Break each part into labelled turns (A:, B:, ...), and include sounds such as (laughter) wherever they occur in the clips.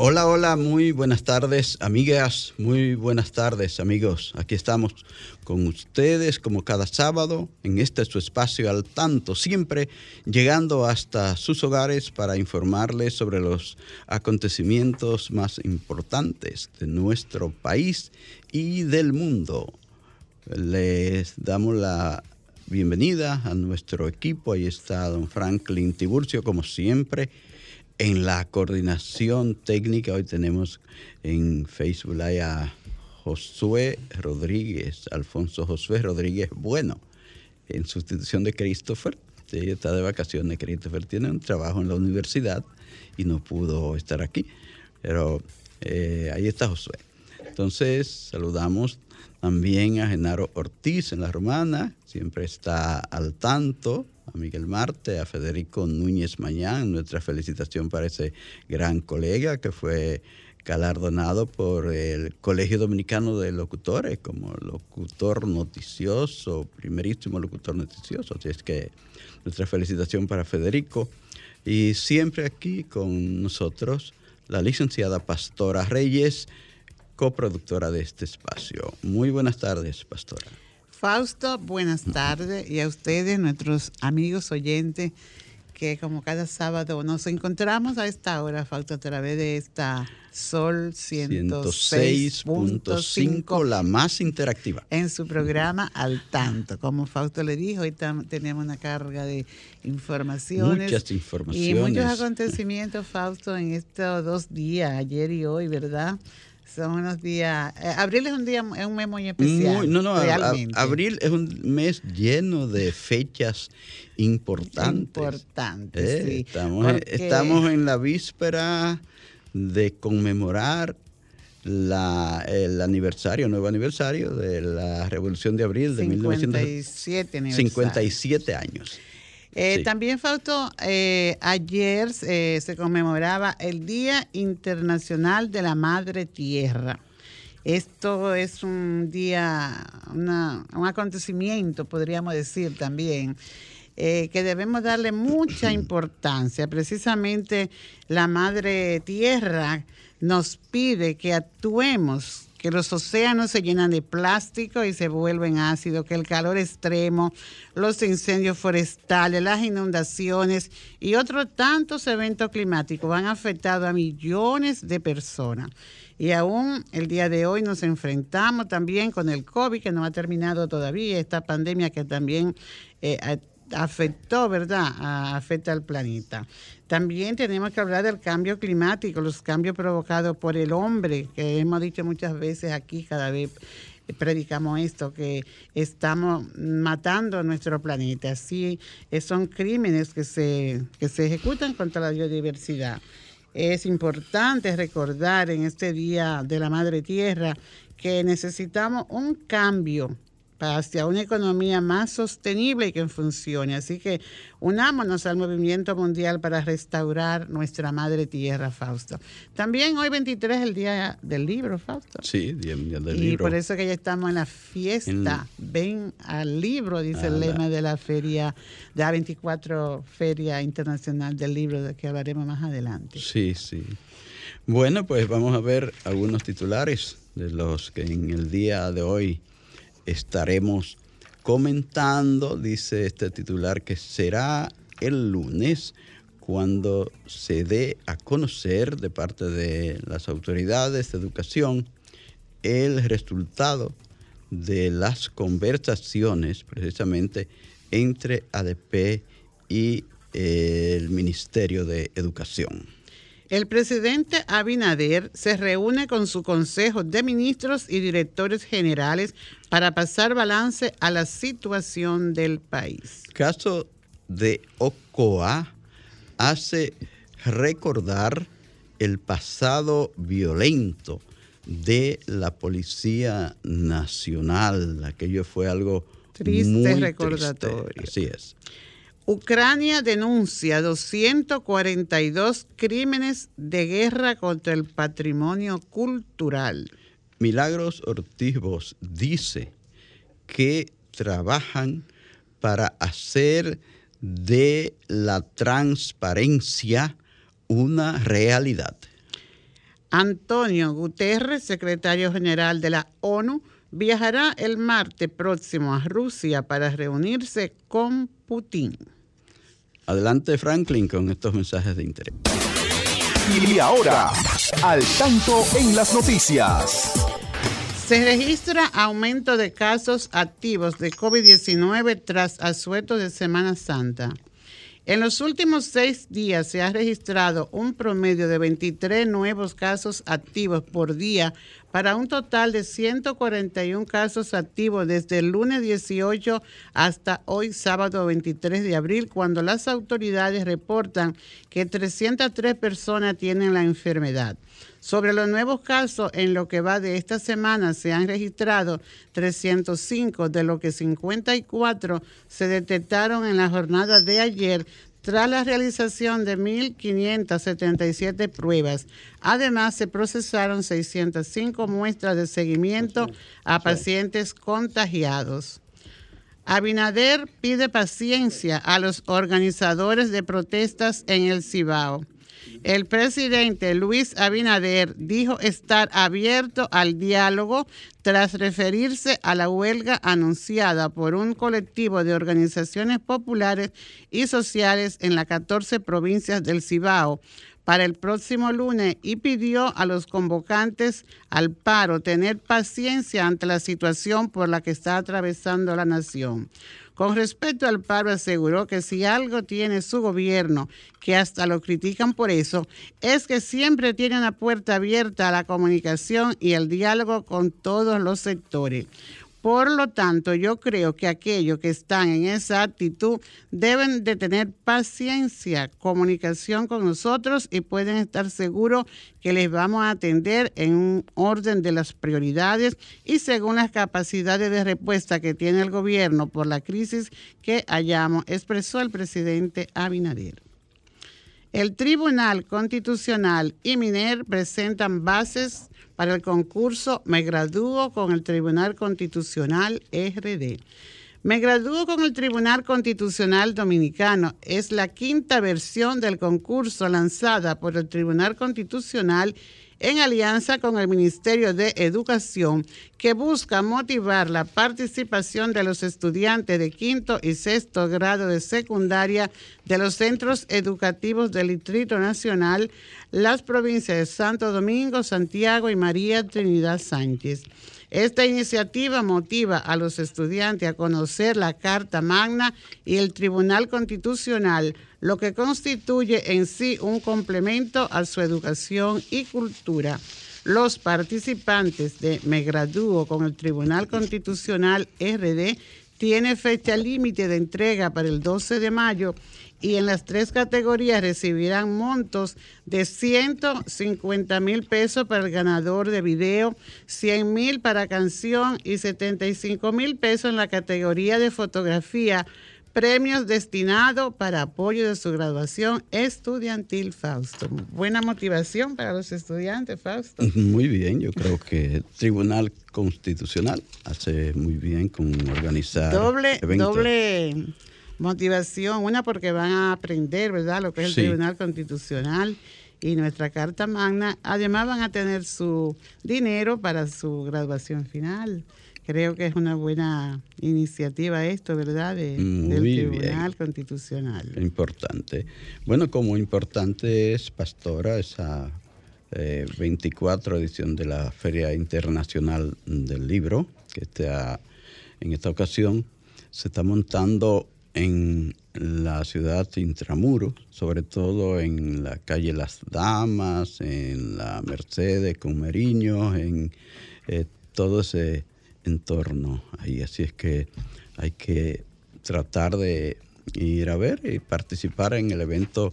A: Hola, hola, muy buenas tardes, amigas, muy buenas tardes, amigos. Aquí estamos con ustedes como cada sábado en este su espacio al tanto, siempre llegando hasta sus hogares para informarles sobre los acontecimientos más importantes de nuestro país y del mundo. Les damos la bienvenida a nuestro equipo. Ahí está don Franklin Tiburcio, como siempre en la coordinación técnica, hoy tenemos en Facebook a Josué Rodríguez, Alfonso Josué Rodríguez Bueno, en sustitución de Christopher. Ella está de vacaciones, Christopher tiene un trabajo en la universidad y no pudo estar aquí, pero eh, ahí está Josué. Entonces, saludamos también a Genaro Ortiz en la Romana, siempre está al tanto a Miguel Marte, a Federico Núñez Mañán, nuestra felicitación para ese gran colega que fue galardonado por el Colegio Dominicano de Locutores como locutor noticioso, primerísimo locutor noticioso. Así es que nuestra felicitación para Federico. Y siempre aquí con nosotros la licenciada Pastora Reyes, coproductora de este espacio. Muy buenas tardes, Pastora.
B: Fausto, buenas tardes y a ustedes, nuestros amigos oyentes, que como cada sábado nos encontramos a esta hora, Fausto, a través de esta Sol 106.5,
A: la más interactiva.
B: En su programa Al Tanto. Como Fausto le dijo, hoy tenemos una carga de informaciones.
A: Muchas informaciones.
B: Y muchos acontecimientos, Fausto, en estos dos días, ayer y hoy, ¿verdad? Son unos días. Eh, abril es un día, es un mes muy especial.
A: no, no, abril es un mes lleno de fechas importantes.
B: Importantes,
A: eh, sí. Estamos, estamos en la víspera de conmemorar la, el aniversario, nuevo aniversario de la Revolución de Abril de
B: 57
A: 57 años.
B: Eh, también, Fausto, eh, ayer eh, se conmemoraba el Día Internacional de la Madre Tierra. Esto es un día, un acontecimiento, podríamos decir también, que debemos darle mucha (clears throat) importancia. Precisamente la Madre Tierra nos pide que actuemos que los océanos se llenan de plástico y se vuelven ácidos, que el calor extremo, los incendios forestales, las inundaciones y otros tantos eventos climáticos han afectado a millones de personas. Y aún el día de hoy nos enfrentamos también con el COVID, que no ha terminado todavía, esta pandemia que también eh, afectó, ¿verdad? afecta al planeta. También tenemos que hablar del cambio climático, los cambios provocados por el hombre, que hemos dicho muchas veces aquí, cada vez predicamos esto, que estamos matando nuestro planeta. Sí, son crímenes que se, que se ejecutan contra la biodiversidad. Es importante recordar en este Día de la Madre Tierra que necesitamos un cambio hacia una economía más sostenible y que funcione. Así que unámonos al movimiento mundial para restaurar nuestra madre tierra, Fausto. También hoy 23 es el día del libro, Fausto.
A: Sí, día del
B: libro.
A: Y
B: por eso que ya estamos en la fiesta. Ven al libro, dice el lema de la feria, de la 24 Feria Internacional del Libro, de que hablaremos más adelante.
A: Sí, sí. Bueno, pues vamos a ver algunos titulares de los que en el día de hoy estaremos comentando, dice este titular, que será el lunes cuando se dé a conocer de parte de las autoridades de educación el resultado de las conversaciones precisamente entre ADP y el Ministerio de Educación.
B: El presidente Abinader se reúne con su Consejo de Ministros y Directores Generales para pasar balance a la situación del país.
A: Caso de Ocoa hace recordar el pasado violento de la Policía Nacional. Aquello fue algo triste recordatorio. Así es.
B: Ucrania denuncia 242 crímenes de guerra contra el patrimonio cultural.
A: Milagros Ortiz dice que trabajan para hacer de la transparencia una realidad.
B: Antonio Guterres, secretario general de la ONU, viajará el martes próximo a Rusia para reunirse con Putin.
A: Adelante Franklin con estos mensajes de interés.
C: Y ahora, al tanto en las noticias.
B: Se registra aumento de casos activos de COVID-19 tras asueto de Semana Santa. En los últimos seis días se ha registrado un promedio de 23 nuevos casos activos por día para un total de 141 casos activos desde el lunes 18 hasta hoy sábado 23 de abril, cuando las autoridades reportan que 303 personas tienen la enfermedad. Sobre los nuevos casos, en lo que va de esta semana se han registrado 305, de lo que 54 se detectaron en la jornada de ayer tras la realización de 1.577 pruebas. Además, se procesaron 605 muestras de seguimiento a pacientes contagiados. Abinader pide paciencia a los organizadores de protestas en el Cibao. El presidente Luis Abinader dijo estar abierto al diálogo tras referirse a la huelga anunciada por un colectivo de organizaciones populares y sociales en las 14 provincias del Cibao para el próximo lunes y pidió a los convocantes al paro tener paciencia ante la situación por la que está atravesando la nación. Con respecto al paro, aseguró que si algo tiene su gobierno, que hasta lo critican por eso, es que siempre tiene una puerta abierta a la comunicación y el diálogo con todos los sectores. Por lo tanto, yo creo que aquellos que están en esa actitud deben de tener paciencia, comunicación con nosotros y pueden estar seguros que les vamos a atender en un orden de las prioridades y según las capacidades de respuesta que tiene el gobierno por la crisis que hayamos, expresó el presidente Abinader. El Tribunal Constitucional y MINER presentan bases para el concurso Me Gradúo con el Tribunal Constitucional RD. Me gradúo con el Tribunal Constitucional Dominicano. Es la quinta versión del concurso lanzada por el Tribunal Constitucional en alianza con el Ministerio de Educación, que busca motivar la participación de los estudiantes de quinto y sexto grado de secundaria de los centros educativos del Distrito Nacional, las provincias de Santo Domingo, Santiago y María Trinidad Sánchez. Esta iniciativa motiva a los estudiantes a conocer la Carta Magna y el Tribunal Constitucional, lo que constituye en sí un complemento a su educación y cultura. Los participantes de Me Gradúo con el Tribunal Constitucional RD tiene fecha límite de entrega para el 12 de mayo y en las tres categorías recibirán montos de 150 mil pesos para el ganador de video, 100 mil para canción y 75 mil pesos en la categoría de fotografía premios destinados para apoyo de su graduación estudiantil, Fausto. Buena motivación para los estudiantes, Fausto. (laughs)
A: Muy bien, yo creo que el Tribunal Constitucional hace muy bien con organizar
B: doble, Doble motivación, una porque van a aprender, ¿verdad?, lo que es el Tribunal Constitucional y nuestra Carta Magna. Además van a tener su dinero para su graduación final. Creo que es una buena iniciativa esto, ¿verdad?, de, del Tribunal Constitucional.
A: Importante. Bueno, como importante es, Pastora, esa 24 eh, edición de la Feria Internacional del Libro, que está en esta ocasión se está montando en la ciudad Intramuros, sobre todo en la calle Las Damas, en la Mercedes con Meriño, en eh, todo ese entorno ahí. Así es que hay que tratar de ir a ver y participar en el evento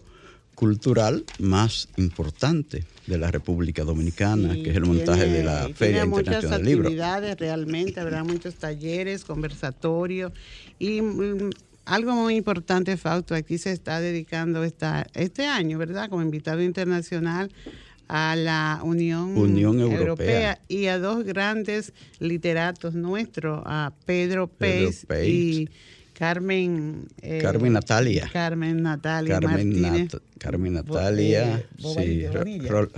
A: cultural más importante de la República Dominicana, que es el montaje de la Feria Internacional del Libro.
B: Muchas actividades realmente, habrá muchos talleres, conversatorios y mm, algo muy importante, Fausto, aquí se está dedicando esta, este año, ¿verdad? Como invitado internacional a la Unión, Europea. y a dos grandes literatos nuestros, a Pedro, Pérez y Carmen.
A: Eh, Carmen Natalia.
B: Carmen Natalia.
A: Carmen, Carmen Natalia. sí,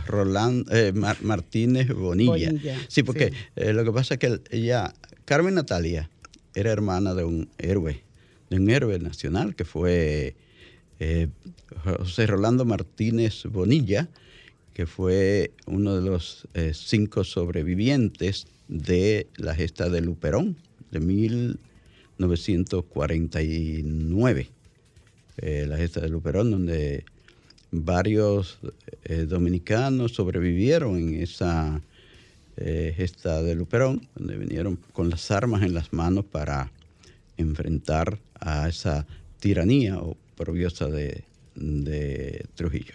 A: Roland, eh, Martínez Bonilla. Sí, porque eh, lo que pasa es que ella, Carmen Natalia, era hermana de un héroe de un héroe nacional que fue eh, José Rolando Martínez Bonilla, que fue uno de los eh, cinco sobrevivientes de la gesta de Luperón de 1949. Eh, la gesta de Luperón, donde varios dominicanos sobrevivieron en esa gesta de Luperón, donde vinieron con las armas en las manos para enfrentar a esa tiranía oprobiosa de, de Trujillo.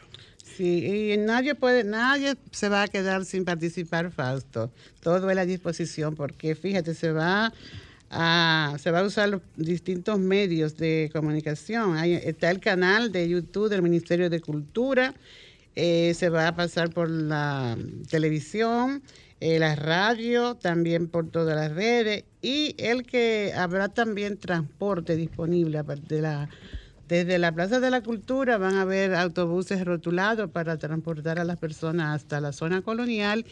B: Sí, y nadie puede, nadie se va a quedar sin participar, Fausto. Todo es a disposición, porque fíjate, se va a, se va a usar los distintos medios de comunicación. está el canal de YouTube del Ministerio de Cultura, eh, se va a pasar por la televisión, eh, la radio, también por todas las redes y el que habrá también transporte disponible de la, desde la Plaza de la Cultura van a haber autobuses rotulados para transportar a las personas hasta la zona colonial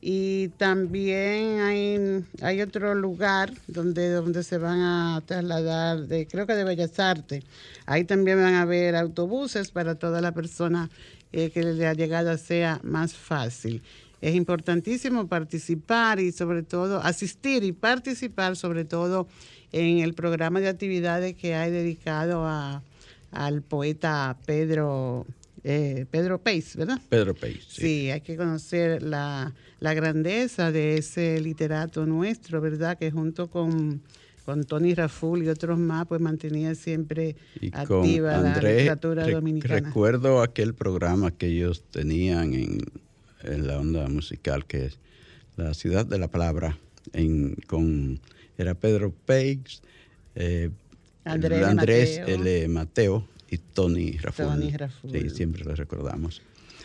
B: y también hay, hay otro lugar donde, donde se van a trasladar, de, creo que de Bellas Artes. Ahí también van a haber autobuses para toda la persona eh, que la llegada sea más fácil es importantísimo participar y sobre todo asistir y participar sobre todo en el programa de actividades que hay dedicado a, al poeta Pedro eh, Pedro Pace, ¿verdad?
A: Pedro Pace.
B: Sí, sí hay que conocer la, grandeza de ese literato nuestro, ¿verdad? Que junto con, con Tony Raful y otros más, pues mantenía siempre activa la literatura dominicana.
A: Recuerdo aquel programa que ellos tenían en en la onda musical, que es La Ciudad de la Palabra, en, con, era Pedro Peix, eh, Andrés, L. Mateo y Tony Raful. Sí, siempre lo recordamos.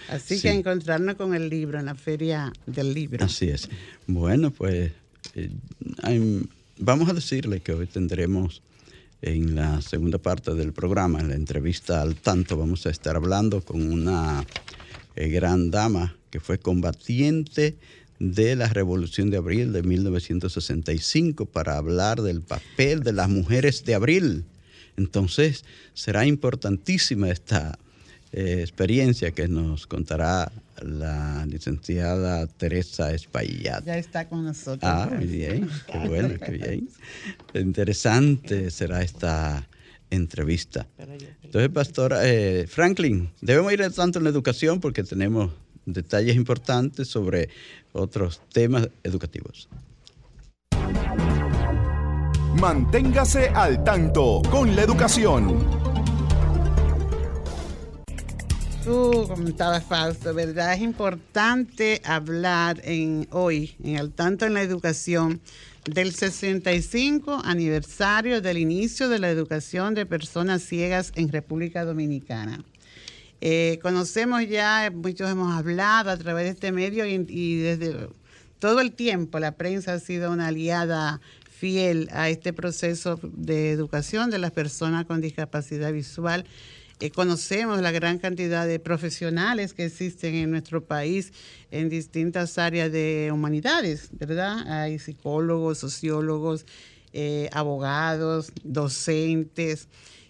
B: Así que encontrarnos con el libro en la feria del libro.
A: Así es. Bueno, pues eh, vamos a decirle que hoy tendremos en la segunda parte del programa, en la entrevista al tanto, vamos a estar hablando con una eh, gran dama que fue combatiente de la Revolución de Abril de 1965 para hablar del papel de las mujeres de abril. Entonces será importantísima esta eh, experiencia que nos contará la licenciada Teresa Espaillat.
B: Ya está con nosotros.
A: Ah, muy bien, qué bueno, qué bien. Interesante será esta entrevista. Entonces, Pastora eh, Franklin, debemos ir tanto en la educación porque tenemos detalles importantes sobre otros temas educativos.
C: Manténgase al tanto con la educación.
B: Tú comentabas, Fausto, ¿verdad? Es importante hablar en hoy, en al tanto en la educación, del 65 aniversario del inicio de la educación de personas ciegas en República Dominicana. Eh, conocemos ya, muchos hemos hablado a través de este medio y, desde todo el tiempo la prensa ha sido una aliada fiel a este proceso de educación de las personas con discapacidad visual. Eh, conocemos la gran cantidad de profesionales que existen en nuestro país en distintas áreas de humanidades, ¿verdad? Hay psicólogos, sociólogos, eh, abogados, docentes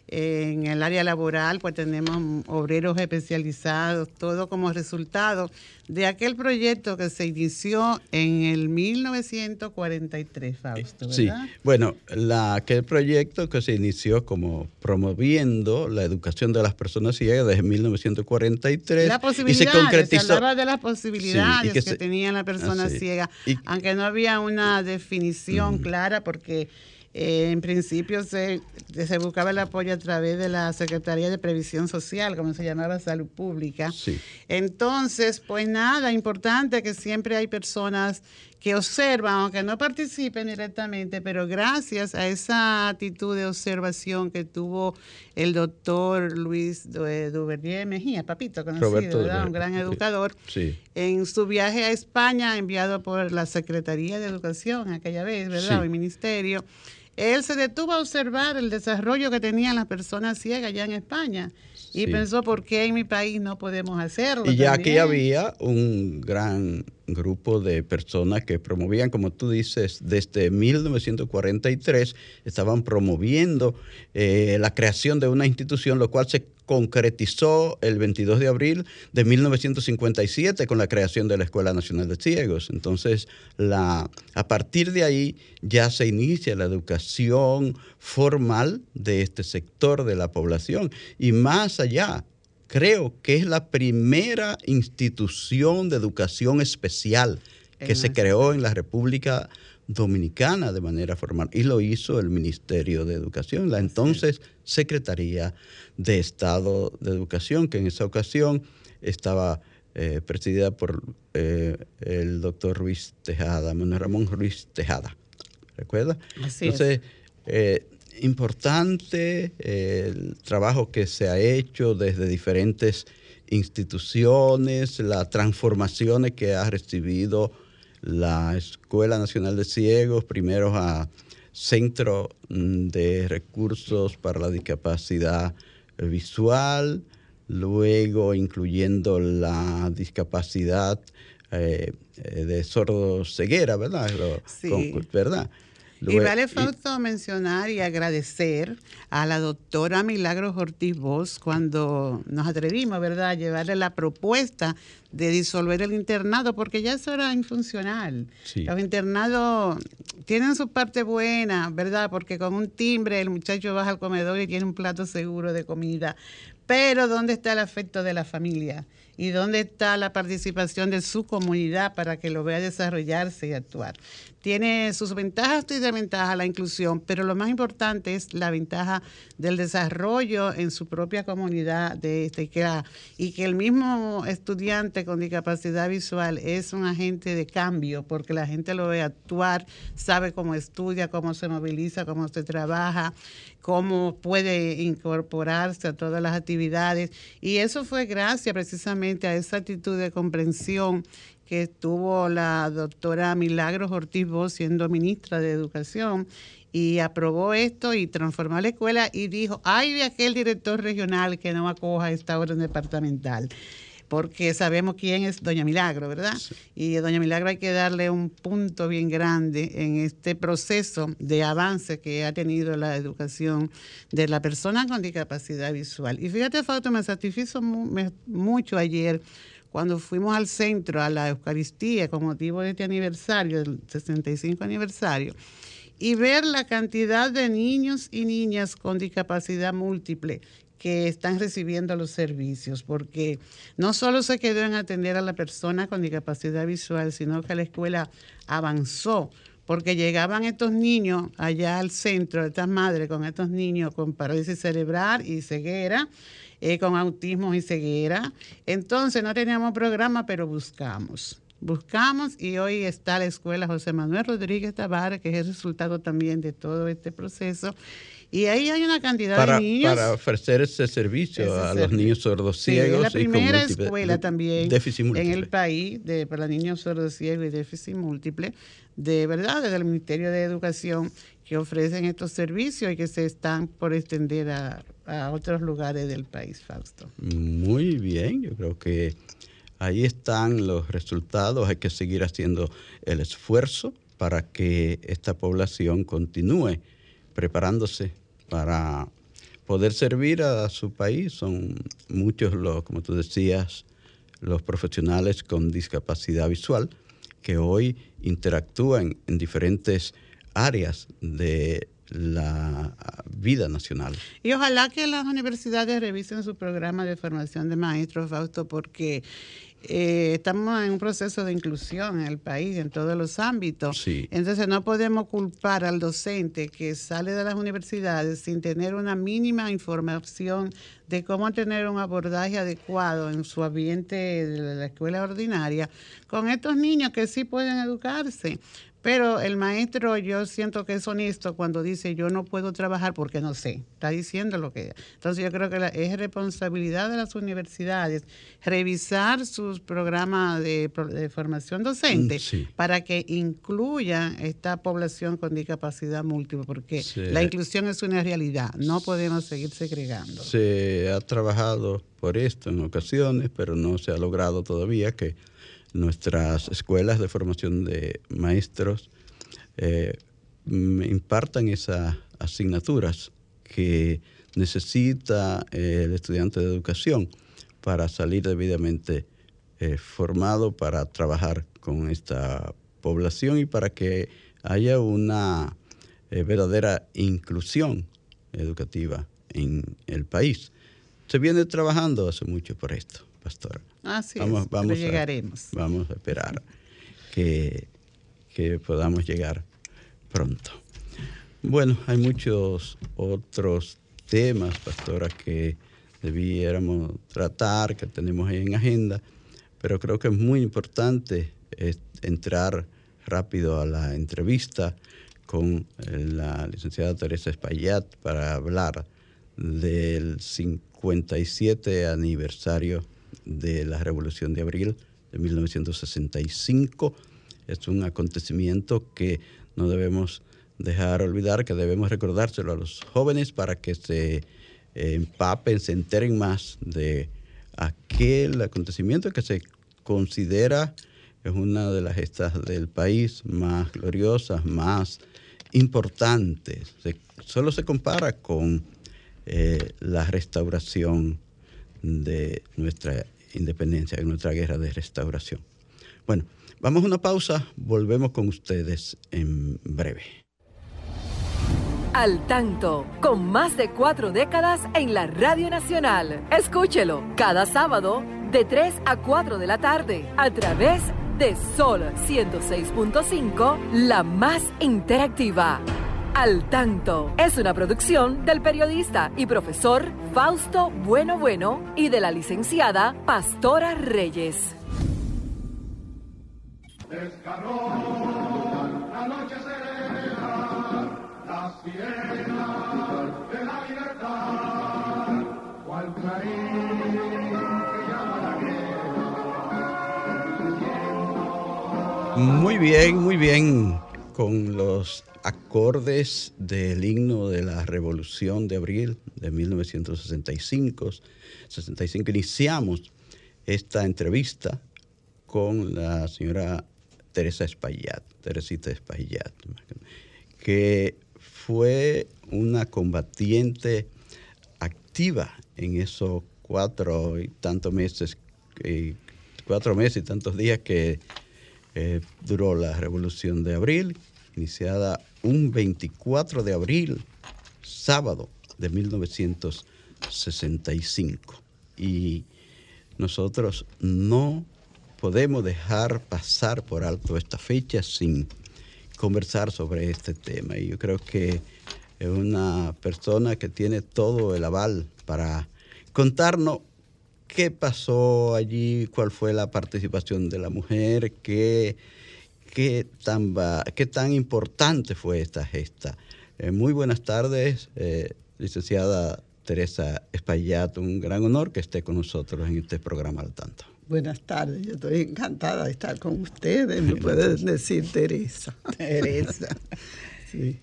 B: en el área laboral, pues tenemos obreros especializados, todo como resultado de aquel proyecto que se inició en el 1943, Fausto. ¿verdad?
A: Sí, bueno, la, aquel proyecto que se inició como promoviendo la educación de las personas ciegas desde 1943
B: la
A: y se concretizó.
B: Se hablaba de las posibilidades que, tenían las personas ciegas, aunque no había una definición clara porque eh, en principio se, se, buscaba el apoyo a través de la Secretaría de Previsión Social, como se llamaba Salud Pública. Entonces, pues nada, importante que siempre hay personas que observan, aunque no participen directamente, pero gracias a esa actitud de observación que tuvo el doctor Luis Duvernier Mejía, papito conocido, un gran educador, en su viaje a España enviado por la Secretaría de Educación aquella vez, ¿verdad? el ministerio él se detuvo a observar el desarrollo que tenían las personas ciegas allá en España y pensó, ¿por qué en mi país no podemos hacerlo?
A: Y ya aquí había un gran grupo de personas que promovían, como tú dices, desde 1943, estaban promoviendo eh, la creación de una institución, lo cual se concretizó el 22 de abril de 1957 con la creación de la Escuela Nacional de Ciegos. Entonces, a partir de ahí ya se inicia la educación formal de este sector de la población y más allá creo que es la primera institución de educación especial que se creó en la República Dominicana de manera formal y lo hizo el Ministerio de Educación, la entonces Secretaría de Estado de Educación, que en esa ocasión estaba eh, presidida por eh, el doctor Ruiz Tejada, Manuel Ramón Ruiz Tejada, ¿recuerda? entonces, eh, importante el trabajo que se ha hecho desde diferentes instituciones, las transformaciones que ha recibido la Escuela Nacional de Ciegos, primero a Centro de Recursos para la Discapacidad Visual, luego incluyendo la discapacidad eh, de sordo ceguera, ¿verdad?
B: Sí. ¿verdad? Y vale Fausto mencionar y agradecer a la doctora Milagros Ortiz Bosch cuando nos atrevimos, ¿verdad?, a llevarle la propuesta de disolver el internado, porque ya eso era infuncional. Los internados tienen su parte buena, ¿verdad? Porque con un timbre el muchacho baja al comedor y tiene un plato seguro de comida. Pero ¿dónde está el afecto de la familia? ¿Y dónde está la participación de su comunidad para que lo vea desarrollarse y actuar? tiene sus ventajas y desventajas la inclusión, pero lo más importante es la ventaja del desarrollo en su propia comunidad de este, y, que y que el mismo estudiante con discapacidad visual es un agente de cambio porque la gente lo ve actuar, sabe cómo estudia, cómo se moviliza, cómo se trabaja, cómo puede incorporarse a todas las actividades. Y eso fue gracias precisamente a esa actitud de comprensión que estuvo la doctora Milagros Ortiz Bosch siendo ministra de Educación y aprobó esto y transformó la escuela y dijo, ay de aquel director regional que no acoja esta orden departamental porque sabemos quién es Doña Milagro, ¿verdad? Y a Doña Milagro hay que darle un punto bien grande en este proceso de avance que ha tenido la educación de la persona con discapacidad visual. Y fíjate, Fausto, me satisfizo mucho ayer cuando fuimos al centro, a la Eucaristía, con motivo de este aniversario, el 65 aniversario, y ver la cantidad de niños y niñas con discapacidad múltiple que están recibiendo los servicios, porque no solo se quedó en atender a la persona con discapacidad visual, sino que la escuela avanzó, porque llegaban estos niños allá al centro, estas madres con estos niños con parálisis cerebral y ceguera, eh, con autismo y ceguera. Entonces no teníamos programa, pero buscamos. Buscamos y hoy está la escuela José Manuel Rodríguez Tavares, que es el resultado también de todo este proceso. Y ahí hay una cantidad de niños.
A: Para ofrecer ese servicio a los niños sordos ciegos.
B: es la primera escuela también en el país de, para niños sordos ciegos y déficit múltiple, de verdad, desde el Ministerio de Educación, que ofrecen estos servicios y que se están por extender a, a otros lugares del país, Fausto.
A: Muy bien, yo creo que ahí están los resultados. Hay que seguir haciendo el esfuerzo para que esta población continúe preparándose para poder servir a su país. Son muchos, los, como tú decías, los profesionales con discapacidad visual que hoy interactúan en diferentes áreas de la vida nacional.
B: Y ojalá que las universidades revisen su programa de formación de maestros, Fausto, porque eh, estamos en un proceso de inclusión en el país, en todos los ámbitos. Entonces no podemos culpar al docente que sale de las universidades sin tener una mínima información de cómo tener un abordaje adecuado en su ambiente de la escuela ordinaria con estos niños que sí pueden educarse. Pero el maestro yo siento que es honesto cuando dice yo no puedo trabajar porque no sé. Está diciendo lo que... Entonces yo creo que es responsabilidad de las universidades revisar sus programas de, formación docente mm, para que incluyan esta población con discapacidad múltiple, porque la inclusión es una realidad. No podemos seguir segregando.
A: Se ha trabajado por esto en ocasiones, pero no se ha logrado todavía que nuestras escuelas de formación de maestros eh, impartan esas asignaturas que necesita eh, el estudiante de educación para salir debidamente eh, formado para trabajar con esta población y para que haya una verdadera inclusión educativa en el país. Se viene trabajando hace mucho por esto, pastora.
B: Así vamos, vamos llegaremos.
A: vamos a esperar que, podamos llegar pronto. Bueno, hay muchos otros temas, pastora, que debiéramos tratar, que tenemos ahí en agenda, pero creo que es muy importante entrar rápido a la entrevista con la licenciada Teresa Espaillat para hablar del 57 aniversario de la Revolución de Abril de 1965. Es un acontecimiento que no debemos dejar olvidar, que debemos recordárselo a los jóvenes para que se eh, empapen, se enteren más de aquel acontecimiento que se considera es una de las gestas del país más gloriosas, más importantes. solo se compara con eh, la restauración de nuestra independencia, de nuestra guerra de restauración. Bueno, vamos a una pausa, volvemos con ustedes en breve.
D: Al tanto, con más de cuatro décadas en la Radio Nacional. Escúchelo cada sábado de 3 a 4 de la tarde a través de Sol 106.5, la más interactiva. Al Tanto es una producción del periodista y profesor Fausto Bueno Bueno y de la licenciada Pastora Reyes.
A: Muy bien, muy bien. Con los acordes del himno de la Revolución de Abril de 1965. 65 iniciamos esta entrevista con la señora Teresa Espaillat, Teresita Espaillat, que fue una combatiente activa en esos cuatro y tantos meses, cuatro meses y tantos días que eh, duró la Revolución de Abril, iniciada un 24 de abril, sábado de 1965. Y nosotros no podemos dejar pasar por alto esta fecha sin conversar sobre este tema. Y yo creo que es una persona que tiene todo el aval para contarnos qué pasó allí, cuál fue la participación de la mujer, qué qué tan, qué tan importante fue esta gesta. Eh, muy buenas tardes, eh, licenciada Teresa Espaillat, un gran honor que esté con nosotros en este programa al tanto.
E: Buenas tardes, yo estoy encantada de estar con ustedes, me pueden decir Teresa.
B: Teresa. (laughs)
E: sí.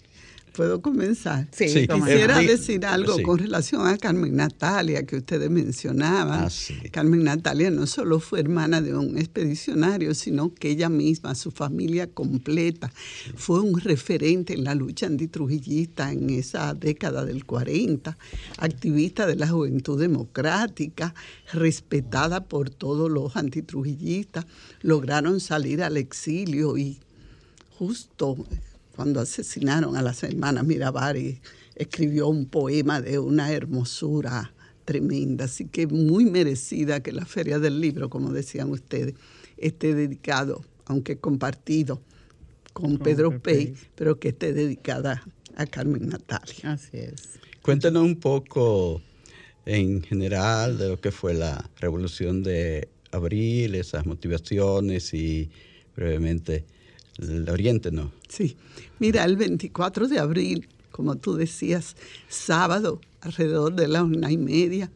E: ¿Puedo comenzar?
B: Sí,
A: Sí.
E: Quisiera
A: Eh,
E: decir algo
A: sí.
E: con relación a Carmen Natalia que ustedes mencionaban.
A: Ah, sí.
E: Carmen Natalia no solo fue hermana de un expedicionario, sino que ella misma, su familia completa, fue un referente en la lucha antitrujillista en esa década del 40, activista de la juventud democrática, respetada por todos los antitrujillistas, lograron salir al exilio y justo cuando asesinaron a las hermanas Mirabari, escribió un poema de una hermosura tremenda, así que muy merecida que la Feria del Libro, como decían ustedes, esté dedicado, aunque compartido con Pedro
B: Pedro
E: Pey. pero que esté dedicada a Carmen Natalia.
B: Así es.
A: Cuéntanos un poco en general de lo que fue la revolución de abril, esas motivaciones y brevemente ¿no?
E: Sí, mira, el 24 de abril, como tú decías, sábado, alrededor de la una y media,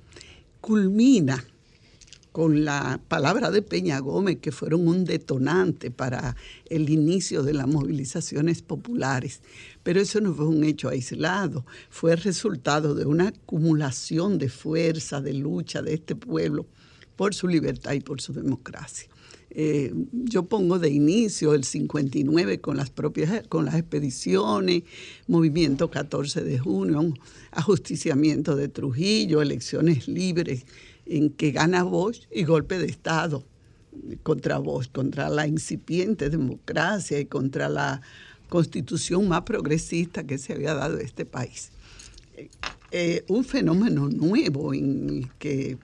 E: culmina con la palabra de Peña Gómez, que fueron un detonante para el inicio de las movilizaciones populares. Pero eso no fue un hecho aislado, fue el resultado de una acumulación de fuerza, de lucha de este pueblo por su libertad y por su democracia. Eh, yo pongo de inicio el 59 con las propias con las expediciones, movimiento 14 de junio, ajusticiamiento de Trujillo, elecciones libres en que gana Bosch y golpe de Estado contra Bosch, contra la incipiente democracia y contra la constitución más progresista que se había dado este país. Eh, un fenómeno nuevo en el que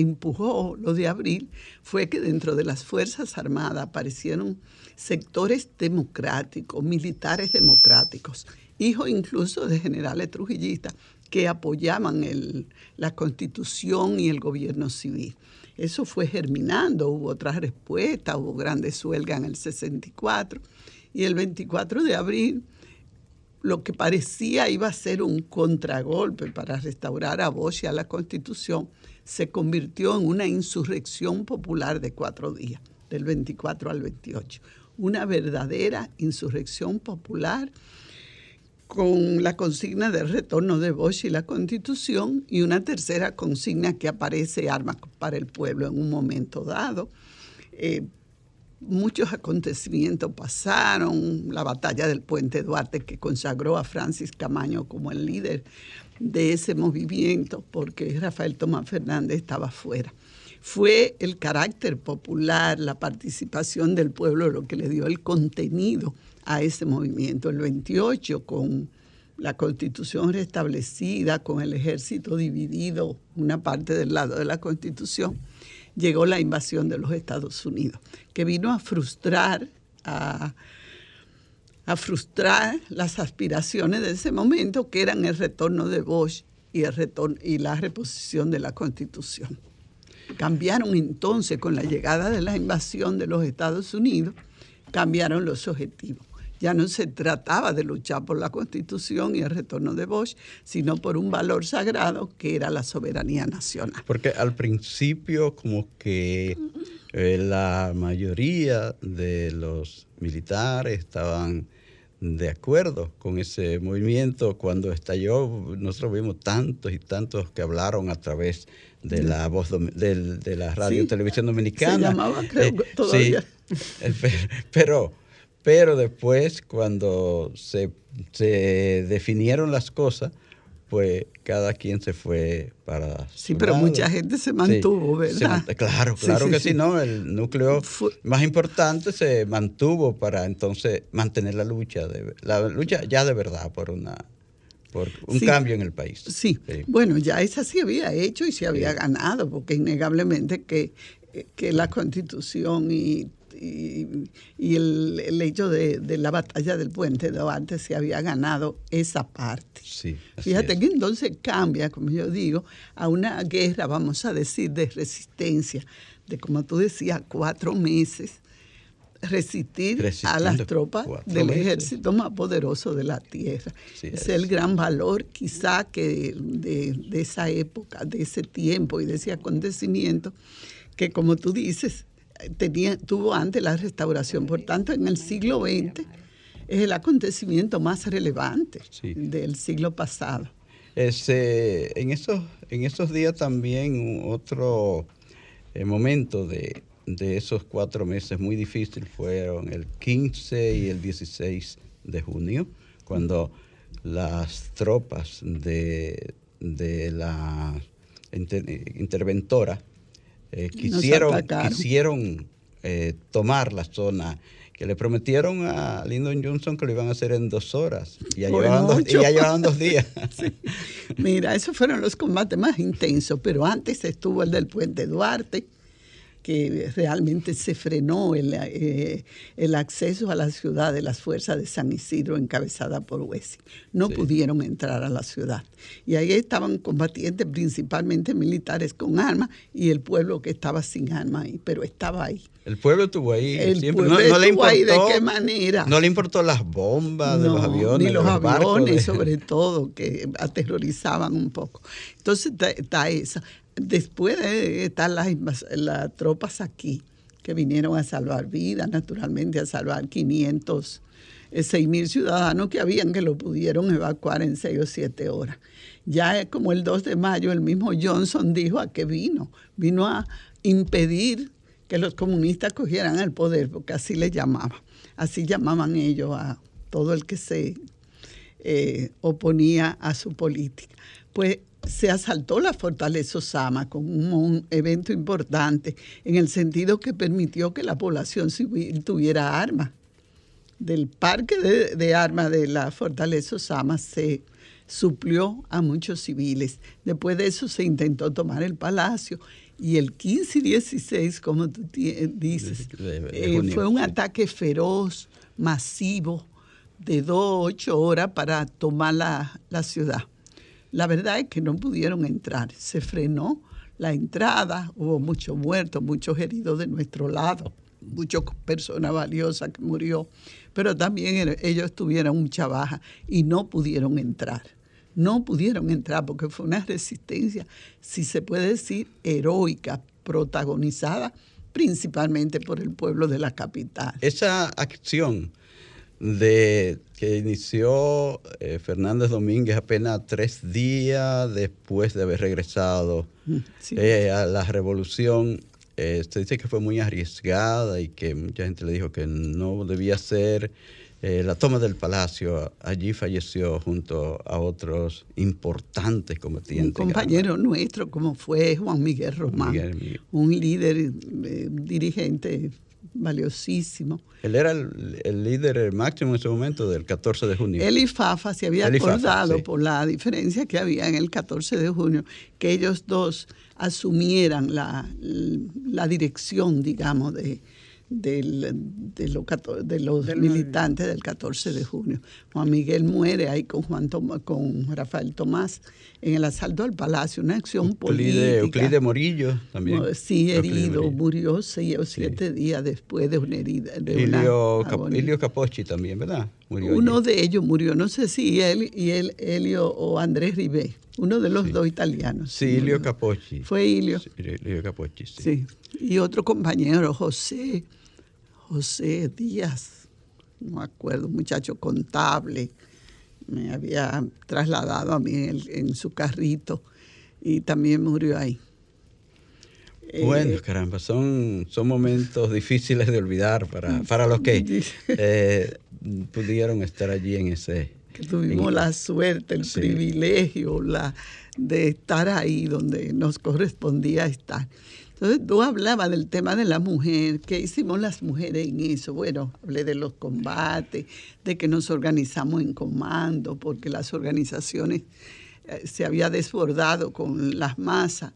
E: empujó lo de abril fue que dentro de las Fuerzas Armadas aparecieron sectores democráticos, militares democráticos, hijos incluso de generales trujillistas que apoyaban la constitución y el gobierno civil. Eso fue germinando, hubo otras respuestas, hubo grandes huelgas en el 64 y el 24 de abril lo que parecía iba a ser un contragolpe para restaurar a Bosch y a la Constitución, se convirtió en una insurrección popular de cuatro días, del 24 al 28. Una verdadera insurrección popular con la consigna del retorno de Bosch y la Constitución y una tercera consigna que aparece armas para el pueblo en un momento dado. Eh, muchos acontecimientos pasaron, la batalla del puente Duarte que consagró a Francis Camaño como el líder de ese movimiento porque Rafael Tomás Fernández estaba fuera. Fue el carácter popular, la participación del pueblo lo que le dio el contenido a ese movimiento. El 28 con la constitución restablecida, con el ejército dividido, una parte del lado de la constitución, llegó la invasión de los Estados Unidos, que vino a frustrar, a, a frustrar las aspiraciones de ese momento, que eran el retorno de Bosch y, el retorno, y la reposición de la constitución. Cambiaron entonces con la llegada de la invasión de los Estados Unidos, cambiaron los objetivos. Ya no se trataba de luchar por la constitución y el retorno de Bosch, sino por un valor sagrado que era la soberanía nacional.
A: Porque al principio como que eh, la mayoría de los militares estaban de acuerdo con ese movimiento. Cuando estalló, nosotros vimos tantos y tantos que hablaron a través de la voz del- de, la radio y
E: Sí,
A: televisión (laughs)
E: se
A: dominicana.
E: llamaba, creo que todavía.
A: Sí, eh, pe- pero, pero después cuando se, se definieron las cosas, pues cada quien se fue para
E: Sí, pero
A: lado.
E: mucha gente se mantuvo,
A: se
E: ¿verdad?
A: claro, claro
E: sí,
A: que
E: sí.
A: ¿no? El núcleo
E: Fue-
A: más importante se mantuvo para entonces mantener la lucha, de, la lucha ya de verdad por una por un cambio en el país.
E: Sí. bueno, ya esa sí había hecho y se había ganado, porque innegablemente que, que la constitución y, y, y el, el hecho de, de la batalla del puente de Duarte se había ganado esa parte.
A: Sí,
E: Fíjate
A: es.
E: que entonces cambia, como yo digo, a una guerra, vamos a decir, de resistencia, de como tú decías, cuatro meses, resistir a las tropas del
A: meses.
E: ejército más poderoso de la tierra.
A: Sí,
E: es
A: es.
E: el gran valor quizá que de, de esa época, de ese tiempo y de ese acontecimiento, que como tú dices, tenía, tuvo antes la restauración. Por tanto, en el siglo XX, es el acontecimiento más relevante del siglo pasado.
A: Este, en, esos, en esos días también otro eh, momento de, de esos cuatro meses muy difícil fueron el 15 y el 16 de junio, cuando las tropas de, de la interventora eh, quisieron, quisieron eh, tomar la zona que le prometieron a Lyndon Johnson que lo iban a hacer en dos horas y ya, llevaban, dos, ya llevaban dos días. (laughs)
E: Mira, esos fueron los combates más intensos, pero antes estuvo el del puente Duarte, que realmente se frenó el, eh, el, acceso a la ciudad de las fuerzas de San Isidro encabezada por Huesi. No pudieron entrar a la ciudad. Y ahí estaban combatientes, principalmente militares con armas, y el pueblo que estaba sin armas ahí, pero estaba ahí.
A: El pueblo estuvo ahí.
E: El Pueblo no, estuvo le importó, ahí, ¿de qué manera?
A: No le importó las bombas de los aviones.
E: Ni los, aviones, sobre todo, que aterrorizaban un poco. Entonces está esa después de estar las, las, tropas aquí, que vinieron a salvar vidas, naturalmente a salvar 500, 6 eh, mil ciudadanos que habían que lo pudieron evacuar en 6 o 7 horas. Ya como el 2 de mayo, el mismo Johnson dijo a qué vino. Vino a impedir que los comunistas cogieran el poder, porque así le llamaban. Así llamaban ellos a todo el que se eh, oponía a su política. Pues se asaltó la fortaleza Osama con un, evento importante en el sentido que permitió que la población civil tuviera armas. Del parque de, armas de la fortaleza Osama se suplió a muchos civiles. Después de eso se intentó tomar el palacio y el 15 y 16, como tú dices, eh, fue un ataque feroz, masivo, de dos, ocho horas para tomar la ciudad. La verdad es que no pudieron entrar, se frenó la entrada, hubo muchos muertos, muchos heridos de nuestro lado, muchas personas valiosas que murió, pero también ellos tuvieron mucha baja y no pudieron entrar. No pudieron entrar porque fue una resistencia, si se puede decir, heroica, protagonizada principalmente por el pueblo de la capital.
A: Esa acción de que inició eh, Fernández Domínguez apenas tres días después de haber regresado mm, eh, a la revolución. Eh, se dice que fue muy arriesgada y que mucha gente le dijo que no debía ser la toma del palacio. Allí falleció junto a otros importantes combatientes. Un
E: compañero nuestro, como fue Juan Miguel Román, un líder, dirigente valiosísimo.
A: Él era el, líder máximo en ese momento del 14 de junio.
E: Él y Fafa se había acordado por la diferencia que había en el 14 de junio que ellos dos asumieran la, la dirección, digamos, de, del, de, los militantes del 14 de junio. Juan Miguel muere ahí con, Juan con Rafael Tomás en el asalto al palacio, una acción política.
A: Euclide Morillo también.
E: Sí, herido, murió seis o siete días después de una herida. De
A: Helio, Capocci también, ¿verdad?
E: Uno de ellos murió, no sé si él y él, Helio o Andrés Ribé, uno de los dos italianos.
A: Sí, Helio Capocci.
E: Fue Helio. Sí,
A: Capocci, sí.
E: sí. Y otro compañero, José, José Díaz, no acuerdo, muchacho contable, me había trasladado a mí en, su carrito y también murió ahí.
A: Bueno, eh, caramba, son, son momentos difíciles de olvidar para, para los que (laughs) eh, pudieron estar allí en ese...
E: Que tuvimos la suerte, el privilegio la, de estar ahí donde nos correspondía estar. Entonces tú hablabas del tema de la mujer, ¿qué hicimos las mujeres en eso? Bueno, hablé de los combates, de que nos organizamos en comando, porque las organizaciones eh, se había desbordado con las masas,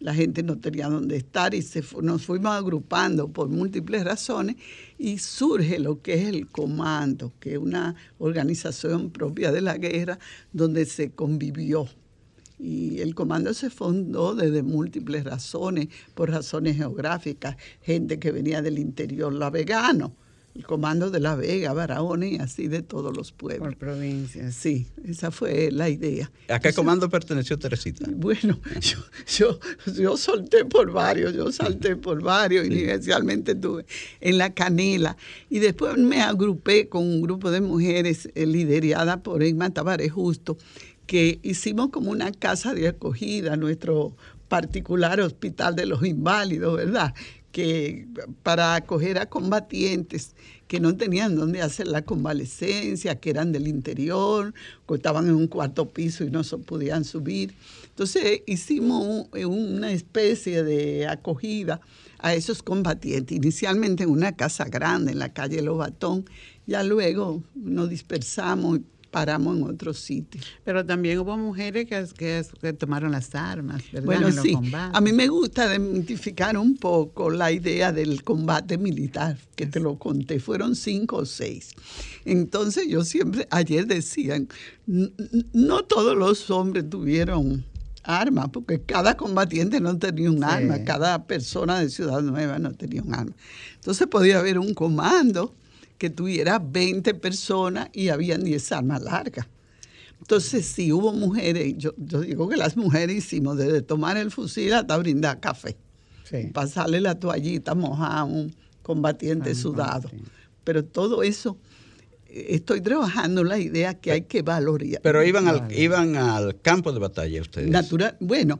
E: la gente no tenía dónde estar y se, nos fuimos agrupando por múltiples razones y surge lo que es el comando, que es una organización propia de la guerra donde se convivió. Y el comando se fundó desde múltiples razones, por razones geográficas, gente que venía del interior la vegano, el comando de La Vega, Barahona y así de todos los pueblos.
B: Por provincias.
E: Sí, esa fue la idea.
A: ¿A qué comando perteneció Teresita?
E: Bueno, (laughs) yo, yo, yo solté por varios, yo salté por varios, inicialmente estuve en la canela y después me agrupé con un grupo de mujeres eh, liderada por Emma Tavares Justo, que hicimos como una casa de acogida, nuestro particular hospital de los inválidos, ¿verdad? Que para acoger a combatientes que no tenían dónde hacer la convalecencia, que eran del interior, que estaban en un cuarto piso y no se podían subir. Entonces hicimos una especie de acogida a esos combatientes, inicialmente en una casa grande en la calle Lobatón, ya luego nos dispersamos paramos en otro sitio.
B: Pero también hubo mujeres que, que, tomaron las armas, ¿verdad?
E: Bueno, sí. A mí me gusta demitificar un poco la idea del combate militar, que te lo conté, fueron cinco o seis. Entonces yo siempre, ayer decían, no todos los hombres tuvieron armas, porque cada combatiente no tenía un arma, cada persona de Ciudad Nueva no tenía un arma. Entonces podía haber un comando que tuviera 20 personas y habían 10 armas largas. Entonces, sí hubo mujeres, yo, yo digo que las mujeres hicimos desde tomar el fusil hasta brindar café, pasarle la toallita mojada a un combatiente sudado. Pero todo eso, eh, estoy trabajando la idea que hay que valorar.
A: Pero iban al, iban al campo de batalla ustedes.
E: Natural, bueno,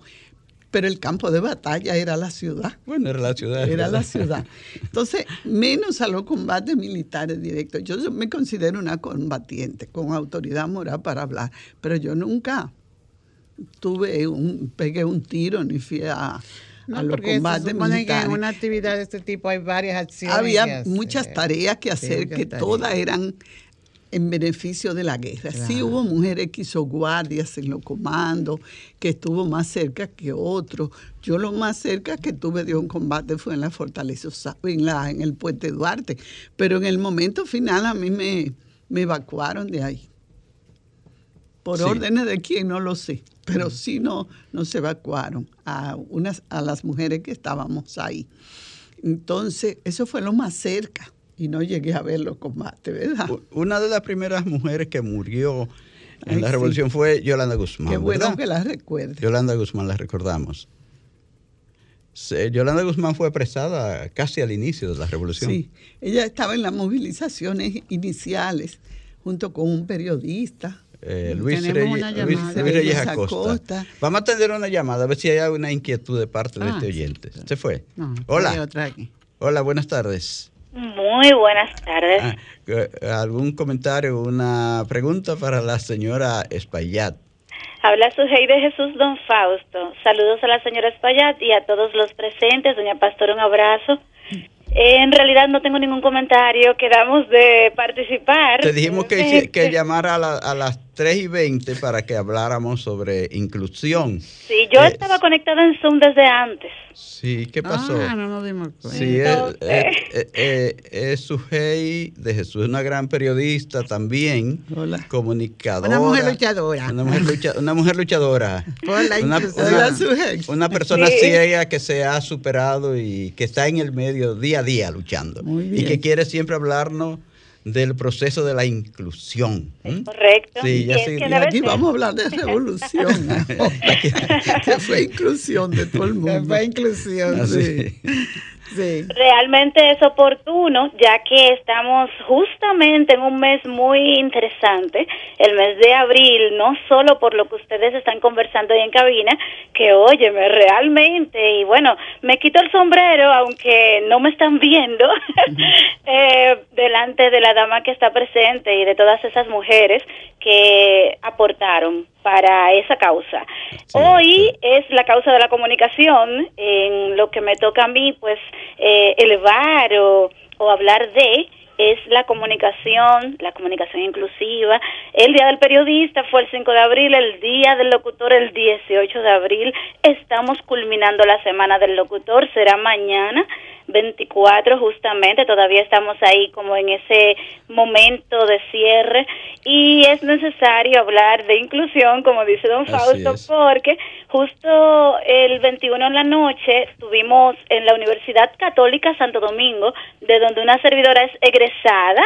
E: pero el campo de batalla era la ciudad.
A: Bueno, era la ciudad.
E: Era la ciudad. Entonces, menos a los combates militares directos. Yo me considero una combatiente con autoridad moral para hablar, pero yo nunca tuve un, pegué un tiro ni fui a, los combates militares.
B: en una actividad de este tipo hay varias acciones.
E: Había muchas tareas que hacer que todas eran en beneficio de la guerra. Sí hubo mujeres que hizo guardias en los comandos, que estuvo más cerca que otros. Yo lo más cerca que tuve de un combate fue en la Fortaleza, en, la, en el Puente Duarte. Pero en el momento final a mí me, me evacuaron de ahí. Por órdenes de quién, no lo sé. Pero sí no, nos evacuaron a, unas, a las mujeres que estábamos ahí. Entonces, eso fue lo más cerca y no llegué a ver los combates, ¿verdad?
A: Una de las primeras mujeres que murió en la revolución fue Yolanda Guzmán.
E: Qué bueno que la recuerde.
A: Yolanda Guzmán, la recordamos. Yolanda Guzmán fue apresada casi al inicio de la revolución. Sí,
E: ella estaba en las movilizaciones iniciales junto con un periodista.
A: Eh, Luis, Reyes, Acosta. Vamos a atender una llamada a ver si hay alguna inquietud de parte de este ah, oyente. ¿Se fue? Hola. Hola, buenas tardes.
F: Muy buenas tardes.
A: Ah, ¿Algún comentario, una pregunta para la señora Espaillat?
F: Habla su de Jesús Don Fausto. Saludos a la señora Espaillat y a todos los presentes. Doña Pastor, un abrazo. En realidad no tengo ningún comentario, quedamos de participar.
A: Te dijimos que, que llamara a, a las 3 y 20 para que habláramos sobre inclusión.
F: Sí, yo eh, estaba conectada en Zoom desde antes.
A: Sí, ¿qué pasó?
B: Ah, no nos dimos cuenta.
A: Sí, es, Sujei de Jesús, una gran periodista también, Hola. comunicadora.
B: Una mujer luchadora.
A: Una mujer, una mujer luchadora.
B: Hola,
A: una, una, persona ciega que se ha superado y que está en el medio día a día luchando. Y que quiere siempre hablarnos del proceso de la inclusión.
F: Correcto.
E: Sí, ya sí, aquí vamos a hablar de revolución. (laughs) (laughs) que fue inclusión de todo el mundo.
B: fue inclusión, sí.
F: Realmente es oportuno, ya que estamos justamente en un mes muy interesante, el mes de abril, no solo por lo que ustedes están conversando ahí en cabina, que óyeme, realmente, y bueno, me quito el sombrero, aunque no me están viendo, (laughs) eh, delante de la dama que está presente y de todas esas mujeres que aportaron para esa causa. Hoy es la causa de la comunicación, en lo que me toca a mí, pues, eh, elevar o, o hablar de es la comunicación, la comunicación inclusiva. El Día del Periodista fue el 5 de abril, el Día del Locutor el 18 de abril. Estamos culminando la Semana del Locutor, será mañana 24 justamente, todavía estamos ahí como en ese momento de cierre. Y es necesario hablar de inclusión, como dice don Fausto, porque justo el 21 en la noche estuvimos en la Universidad Católica Santo Domingo, de donde una servidora es egresada,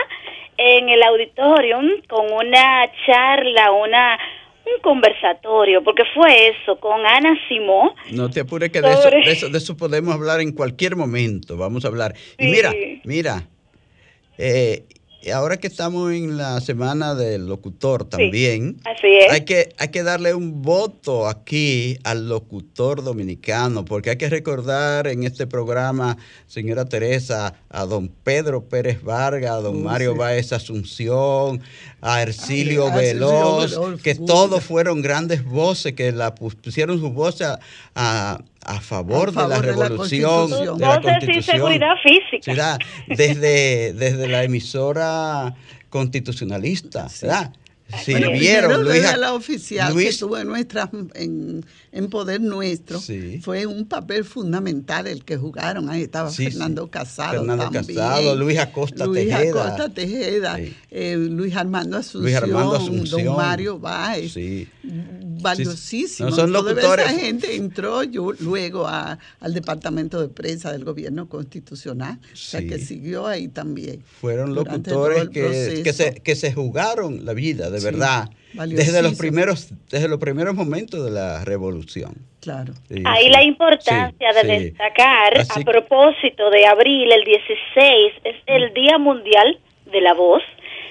F: en el auditorium con una charla, una un conversatorio, porque fue eso, con Ana Simón.
A: No te apures que de, eso, de, eso, de, eso, podemos hablar en cualquier momento, vamos a hablar. Y mira, mira, eh, ahora que estamos en la semana del locutor también, Hay, que, hay que darle un voto aquí al locutor dominicano, porque hay que recordar en este programa, señora Teresa, a don Pedro Pérez Vargas, a don Mario Báez Asunción, a Ercilio Veloz, que todos fueron grandes voces, que la pusieron sus voces a, a, favor, de la revolución,
F: de la constitución. seguridad física.
A: Desde, desde la emisora constitucionalista, ¿verdad? Sirvieron.
E: Luis, la oficial que estuvo en, nuestra, en, en poder nuestro fue un papel fundamental el que jugaron. Ahí estaba Fernando Casado.
A: Fernando Casado, Luis Acosta Luis Tejeda.
E: Acosta Tejeda, eh, Luis Armando Asunción, Luis Armando Asunción don Mario Báez. Valiosísimo.
A: No, son locutores.
E: Toda esa gente entró yo, luego a, al departamento de prensa del gobierno constitucional, o sea que siguió ahí también.
A: Fueron locutores que, que, se, que se jugaron la vida de verdad. Desde los primeros, desde los primeros momentos de la revolución.
E: Claro.
F: Ahí la importancia de destacar, a propósito de abril, el 16, es el Día Mundial de la Voz,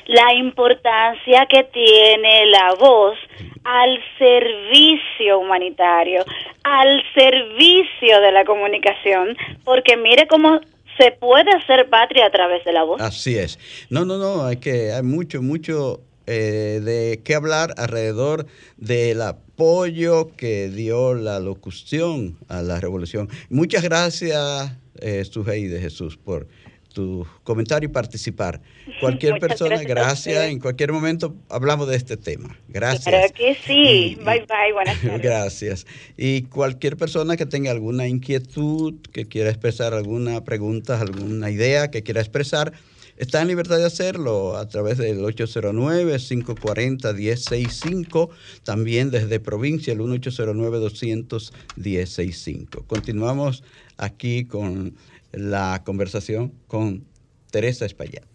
F: la importancia que tiene la voz al servicio humanitario, al servicio de la comunicación, porque mire cómo se puede hacer patria a través de la voz.
A: Así es. No, no, no, hay que hay mucho, mucho eh, de qué hablar alrededor del apoyo que dio la locución a la revolución. Muchas gracias, eh, de Jesús, por tu comentario y participar. Cualquier persona, gracias. En cualquier momento hablamos de este tema. Gracias.
F: Claro que sí. bye bye. Buenas (laughs)
A: tardes. Gracias. Y cualquier persona que tenga alguna inquietud, que quiera expresar alguna pregunta, alguna idea que quiera expresar, Está en libertad de hacerlo a través del 809-540-1065, también desde provincia el 1809-200-1065. Continuamos aquí con la conversación con Teresa Espaillat.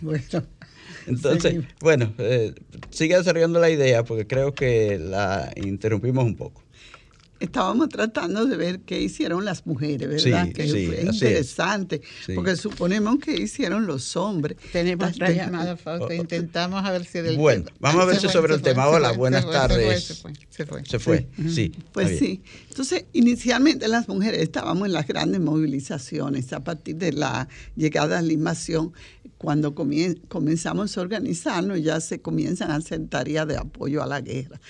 E: Bueno. (laughs)
A: Entonces, bueno, eh, sigue desarrollando la idea porque creo que la interrumpimos un poco
E: estábamos tratando de ver qué hicieron las mujeres, ¿verdad? que es interesante, porque suponemos que hicieron los hombres.
B: Tenemos otra (laughs) llamada, Fausto, intentamos a ver si del
A: Bueno, vamos a ver si sobre el tema. Hola, buenas tardes. Se fue, se fue. Se fue, sí.
E: Pues sí. Entonces, inicialmente las mujeres estábamos en las grandes movilizaciones a partir de la llegada a la invasión. Cuando comenzamos a organizarnos, ya se comienzan a hacer tareas de apoyo a la guerra.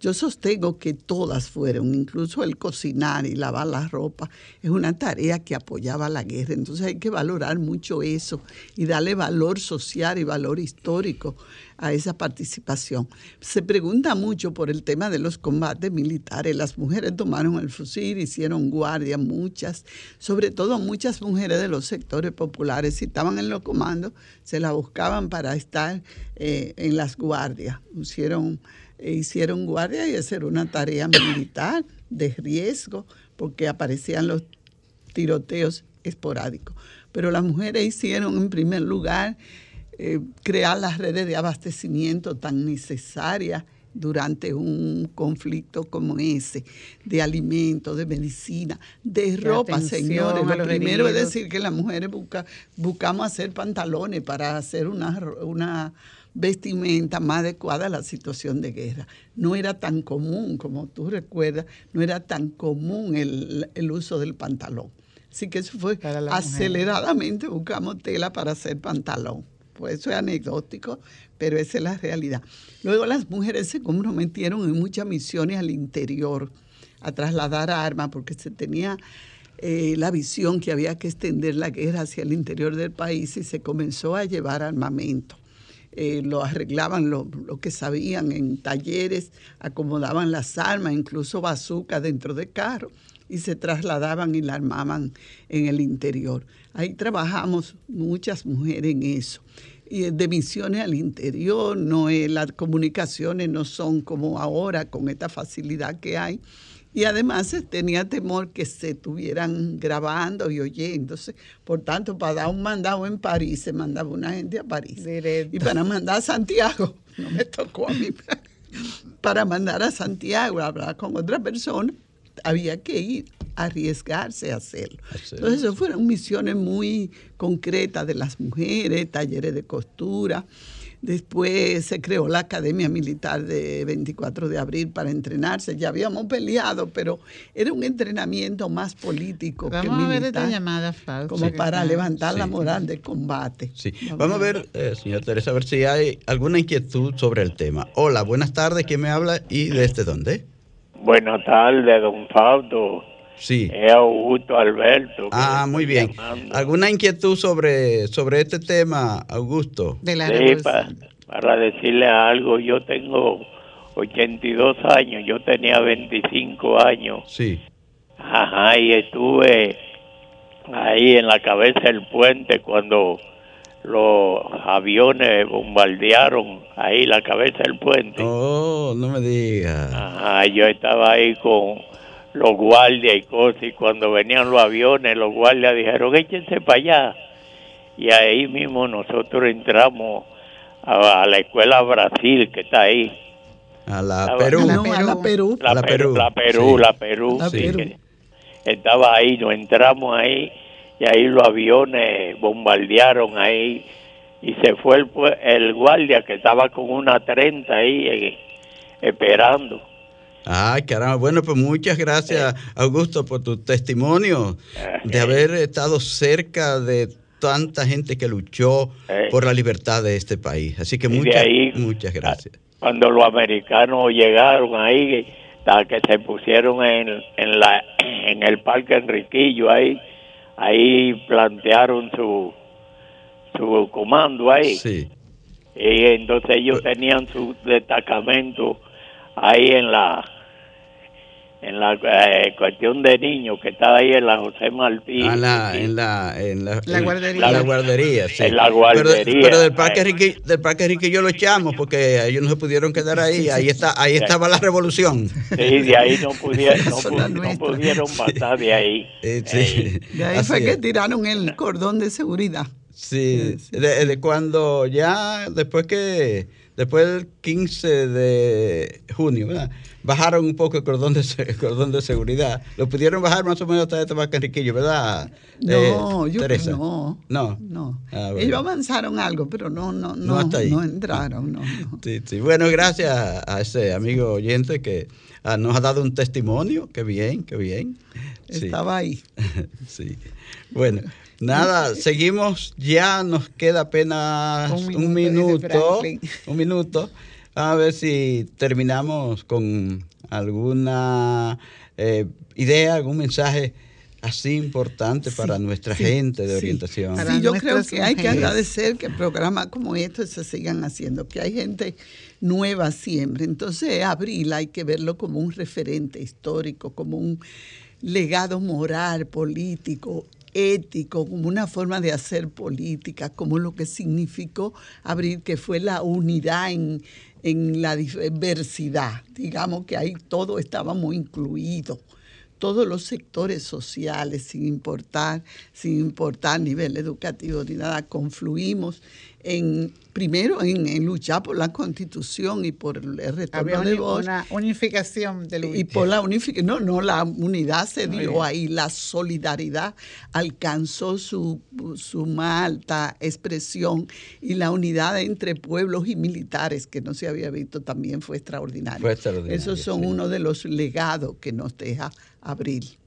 E: Yo sostengo que todas fueron, incluso el cocinar y lavar la ropa, es una tarea que apoyaba la guerra. Entonces hay que valorar mucho eso y darle valor social y valor histórico a esa participación. Se pregunta mucho por el tema de los combates militares. Las mujeres tomaron el fusil, hicieron guardia, muchas, sobre todo muchas mujeres de los sectores populares, si estaban en los comandos, se la buscaban para estar eh, en las guardias. Hicieron e hicieron guardia y hacer una tarea militar de riesgo porque aparecían los tiroteos esporádicos. Pero las mujeres hicieron en primer lugar eh, crear las redes de abastecimiento tan necesarias durante un conflicto como ese, de alimentos, de medicina, de ropa, señores. Lo primero es decir que las mujeres busca, buscamos hacer pantalones para hacer una, una vestimenta más adecuada a la situación de guerra. No era tan común, como tú recuerdas, no era tan común el, uso del pantalón. Así que eso fue aceleradamente buscamos tela para hacer pantalón. Pues eso es anecdótico, pero esa es la realidad. Luego las mujeres se comprometieron en muchas misiones al interior a trasladar armas porque se tenía eh, la visión que había que extender la guerra hacia el interior del país y se comenzó a llevar armamento. Eh, lo arreglaban lo, que sabían en talleres, acomodaban las armas, incluso bazooka dentro de carro, y se trasladaban y la armaban en el interior. Ahí trabajamos muchas mujeres en eso. Y de misiones al interior, no las comunicaciones no son como ahora con esta facilidad que hay. Y además tenía temor que se estuvieran grabando y oyéndose. Por tanto, para dar un mandado en París, se mandaba una gente a París. Y para mandar a Santiago, (laughs) no me tocó a mí, (laughs) para mandar a Santiago a hablar con otra persona, había que ir a arriesgarse a hacerlo. Entonces, eso fueron misiones muy concretas de las mujeres, talleres de costura. Después se creó la Academia Militar de 24 de abril para entrenarse. Ya habíamos peleado, pero era un entrenamiento más político
B: Vamos
E: que
B: a ver
E: militar.
B: esta llamada, Fausto,
E: Como para levantar la moral de combate.
A: Sí. Vamos a ver, eh, señora Teresa, a ver si hay alguna inquietud sobre el tema. Hola, buenas tardes, ¿quién me habla y desde dónde?
G: Buenas tardes, don Fausto.
A: Sí.
G: Es Augusto Alberto.
A: Ah, muy bien.
G: llamando.
A: ¿Alguna inquietud sobre, sobre este tema, Augusto?
B: De la
G: Sí,
B: revolución.
G: pa- para decirle algo, yo tengo 82 años, yo tenía 25 años.
A: Sí.
G: Ajá, y estuve ahí en la cabeza del puente cuando los aviones bombardearon ahí la cabeza del puente.
A: Oh, no me diga.
G: Ajá, yo estaba ahí con los guardias y cosas, y cuando venían los aviones, los guardias dijeron, échense para allá. Y ahí mismo nosotros entramos a, a la escuela Brasil, que está ahí.
A: A la Perú.
E: No, a la Perú.
G: La,
A: La
G: Perú,
A: Perú,
G: la Perú,
A: sí.
G: la Perú.
E: La
G: sí,
E: Perú.
G: Estaba ahí, nos entramos ahí, y ahí los aviones bombardearon ahí, y se fue el, pue- el guardia que estaba con una 30 ahí eh, esperando.
A: Ay, caramba. Bueno, pues muchas gracias, Augusto, por tu testimonio de haber estado cerca de tanta gente que luchó por la libertad de este país. Así que muchas,
G: ahí-
A: muchas gracias.
G: cuando los americanos llegaron ahí, que se pusieron en, en, la, en el Parque Enriquillo, ahí, ahí plantearon su, su comando ahí.
A: Sí.
G: Y entonces ellos tenían su destacamento ahí en la en la eh, cuestión de niños que está ahí en la José Martí.
A: Ah, la- en la, en la,
B: La
A: en-
B: guardería.
A: La guardería, sí.
G: En la guardería.
A: Pero, pero del Parque
G: Eh.
A: Enrique, del Parque Enriquillo lo echamos porque ellos no se pudieron quedar ahí. Ahí está, ahí estaba la revolución.
G: Sí, de ahí no pudieron, (laughs) no,
E: la
G: no pudieron pasar de ahí.
A: Eh,
G: Eh,
A: sí.
E: De ahí
A: Así
E: fue que tiraron el cordón de seguridad.
A: Sí, de, de cuando ya, después que, después del 15 de junio, ¿verdad? bajaron un poco el cordón de, el cordón de seguridad. Lo pudieron bajar más o menos hasta este Enriquillo, ¿verdad?
E: No,
A: eh,
E: yo
A: Teresa?
E: no.
A: No.
E: No.
A: Ah, bueno.
E: Ellos avanzaron algo, pero no, no, no,
A: No hasta ahí.
E: no entraron, no, no.
A: Sí, sí. Bueno, gracias a ese amigo oyente que ah, nos ha dado un testimonio. Qué bien, qué bien. Sí.
E: Estaba ahí. (laughs)
A: Sí. Bueno, nada, seguimos. Ya nos queda apenas
B: Un
A: un
B: minuto.
A: Un minuto. A ver si terminamos con alguna eh, idea, algún mensaje así importante para nuestra
E: Sí,
A: gente de
E: sí.
A: orientación.
B: Para
E: Sí, yo creo que hay que agradecer que programas como estos se sigan haciendo, que hay gente nueva siempre. Entonces, Abril hay que verlo como un referente histórico, como un legado moral, político, ético, como una forma de hacer política, como lo que significó Abril, que fue la unidad en, en la diversidad. Digamos que ahí todo estaba muy incluido todos los sectores sociales, sin importar, sin importar nivel educativo ni nada, confluimos en primero en, en luchar por la constitución y por el retorno
B: Había
E: de voz
B: una unificación del
E: y por la unificación. No, no, la unidad se dio ahí, la solidaridad alcanzó su, su más alta expresión y la unidad entre pueblos y militares, que no se había visto, también fue extraordinaria.
A: Fue extraordinaria,
E: Esos son
A: sí.
E: uno de los legados que nos deja Abril.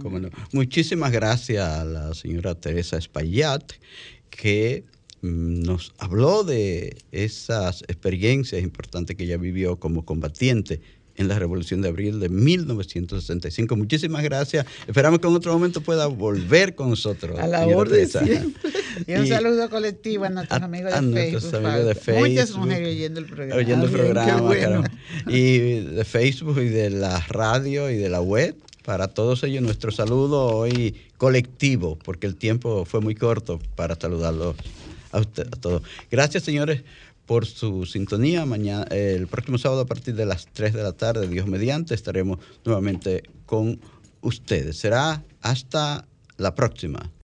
A: Cómo no. Muchísimas gracias a la señora Teresa Espaillat, que nos habló de esas experiencias importantes que ella vivió como combatiente en la Revolución de Abril de 1965. Muchísimas gracias. Esperamos que en otro momento pueda volver con nosotros.
E: A la orden. (laughs)
B: Y un
A: Y
B: saludo colectivo a nuestros
A: a-
B: amigos
A: a
B: de
A: nuestros
B: Facebook.
A: amigos de
B: Fausto. Muchas
A: Facebook,
B: mujeres oyendo el programa.
A: oyendo el programa,
E: bueno.
A: y de Facebook y de la radio y de la web. para todos ellos nuestro saludo hoy colectivo, porque el tiempo fue muy corto para saludarlos a, usted, a todos. Gracias, señores, por su sintonía. Mañana, el próximo sábado a partir de las 3 de la tarde, Dios mediante, estaremos nuevamente con ustedes. Será hasta la próxima.